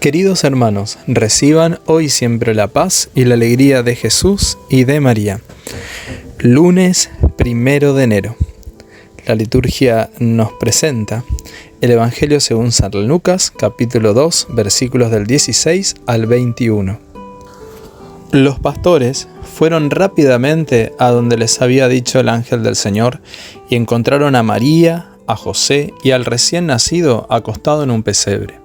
Queridos hermanos, reciban hoy siempre la paz y la alegría de Jesús y de María. Lunes primero de enero. La liturgia nos presenta el Evangelio según San Lucas, capítulo 2, versículos del 16 al 21. Los pastores fueron rápidamente a donde les había dicho el ángel del Señor y encontraron a María, a José y al recién nacido acostado en un pesebre.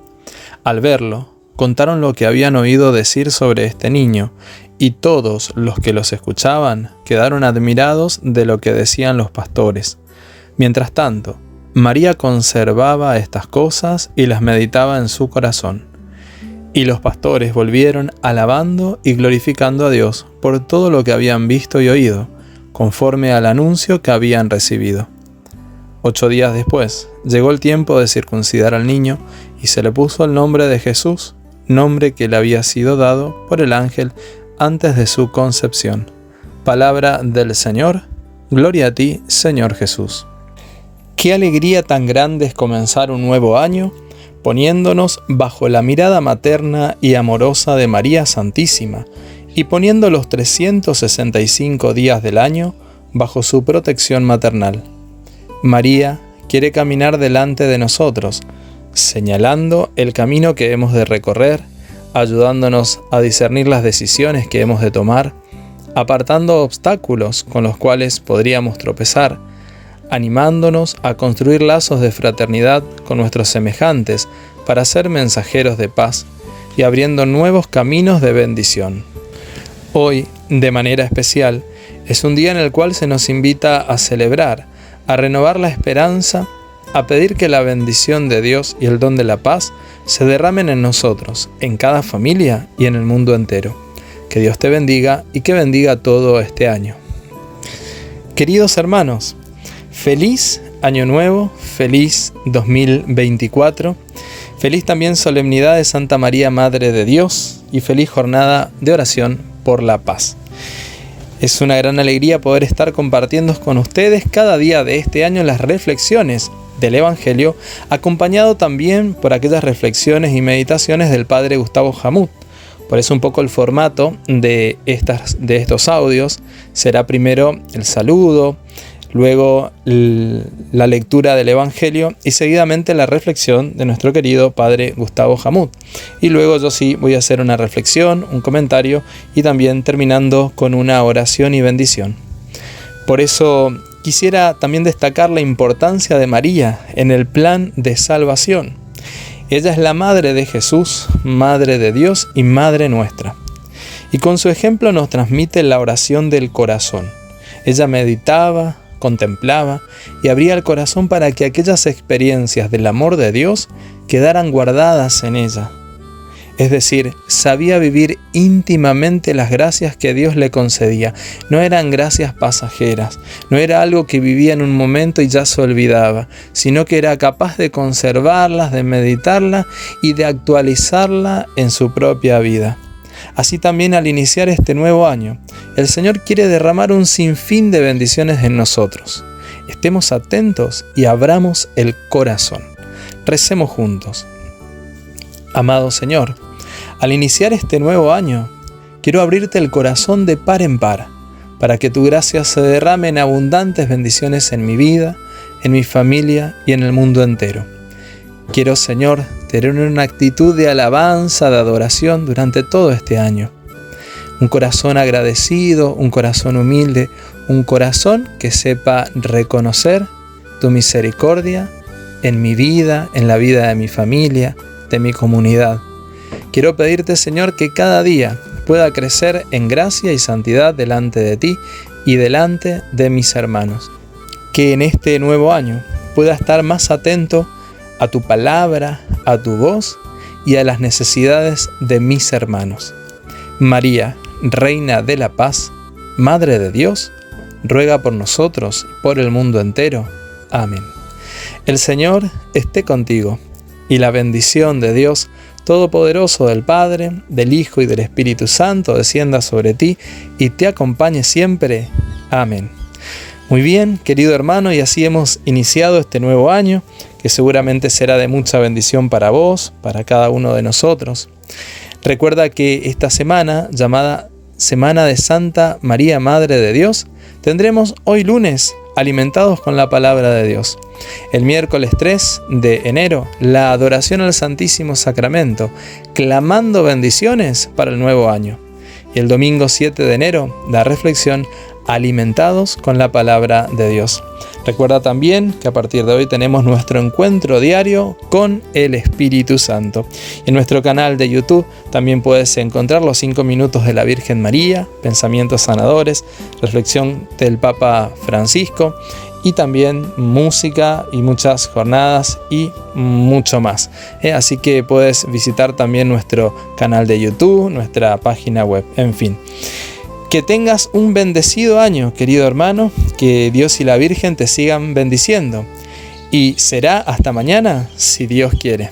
Al verlo, contaron lo que habían oído decir sobre este niño, y todos los que los escuchaban quedaron admirados de lo que decían los pastores. Mientras tanto, María conservaba estas cosas y las meditaba en su corazón. Y los pastores volvieron alabando y glorificando a Dios por todo lo que habían visto y oído, conforme al anuncio que habían recibido. Ocho días después, llegó el tiempo de circuncidar al niño y se le puso el nombre de Jesús, nombre que le había sido dado por el ángel antes de su concepción. Palabra del Señor, gloria a ti, Señor Jesús. Qué alegría tan grande es comenzar un nuevo año poniéndonos bajo la mirada materna y amorosa de María Santísima y poniendo los 365 días del año bajo su protección maternal. María quiere caminar delante de nosotros, señalando el camino que hemos de recorrer, ayudándonos a discernir las decisiones que hemos de tomar, apartando obstáculos con los cuales podríamos tropezar, animándonos a construir lazos de fraternidad con nuestros semejantes para ser mensajeros de paz y abriendo nuevos caminos de bendición. Hoy, de manera especial, es un día en el cual se nos invita a celebrar, a renovar la esperanza, a pedir que la bendición de Dios y el don de la paz se derramen en nosotros, en cada familia y en el mundo entero. Que Dios te bendiga y que bendiga todo este año. Queridos hermanos, feliz año nuevo, feliz 2024, feliz también solemnidad de Santa María Madre de Dios y feliz jornada de oración por la paz. Es una gran alegría poder estar compartiendo con ustedes cada día de este año las reflexiones del Evangelio, acompañado también por aquellas reflexiones y meditaciones del Padre Gustavo Jamut. Por eso un poco el formato de, estas, de estos audios será primero el saludo, luego la lectura del Evangelio y seguidamente la reflexión de nuestro querido Padre Gustavo Jamut. Y luego yo sí voy a hacer una reflexión, un comentario y también terminando con una oración y bendición. Por eso quisiera también destacar la importancia de María en el plan de salvación. Ella es la Madre de Jesús, Madre de Dios y Madre nuestra. Y con su ejemplo nos transmite la oración del corazón. Ella meditaba, contemplaba y abría el corazón para que aquellas experiencias del amor de Dios quedaran guardadas en ella. Es decir, sabía vivir íntimamente las gracias que Dios le concedía. No eran gracias pasajeras, no era algo que vivía en un momento y ya se olvidaba, sino que era capaz de conservarlas, de meditarlas y de actualizarla en su propia vida. Así también al iniciar este nuevo año, el Señor quiere derramar un sinfín de bendiciones en nosotros. Estemos atentos y abramos el corazón. Recemos juntos. Amado Señor, al iniciar este nuevo año, quiero abrirte el corazón de par en par, para que tu gracia se derrame en abundantes bendiciones en mi vida, en mi familia y en el mundo entero. Quiero, Señor, tener una actitud de alabanza, de adoración durante todo este año. Un corazón agradecido, un corazón humilde, un corazón que sepa reconocer tu misericordia en mi vida, en la vida de mi familia, de mi comunidad. Quiero pedirte, Señor, que cada día pueda crecer en gracia y santidad delante de ti y delante de mis hermanos. Que en este nuevo año pueda estar más atento a tu palabra, a tu voz y a las necesidades de mis hermanos. María, Reina de la Paz, Madre de Dios, ruega por nosotros y por el mundo entero. Amén. El Señor esté contigo, y la bendición de Dios Todopoderoso del Padre, del Hijo y del Espíritu Santo descienda sobre ti y te acompañe siempre. Amén. Muy bien, querido hermano, y así hemos iniciado este nuevo año que seguramente será de mucha bendición para vos, para cada uno de nosotros. Recuerda que esta semana, llamada Semana de Santa María Madre de Dios, tendremos hoy lunes alimentados con la palabra de Dios. El miércoles 3 de enero, la adoración al Santísimo Sacramento, clamando bendiciones para el nuevo año. Y el domingo 7 de enero, la reflexión alimentados con la palabra de Dios. Recuerda también que a partir de hoy tenemos nuestro encuentro diario con el Espíritu Santo. En nuestro canal de YouTube también puedes encontrar los 5 minutos de la Virgen María, pensamientos sanadores, reflexión del Papa Francisco y también música y muchas jornadas y mucho más. ¿eh? Así que puedes visitar también nuestro canal de YouTube, nuestra página web, en fin. Que tengas un bendecido año, querido hermano, que Dios y la Virgen te sigan bendiciendo. Y será hasta mañana, si Dios quiere.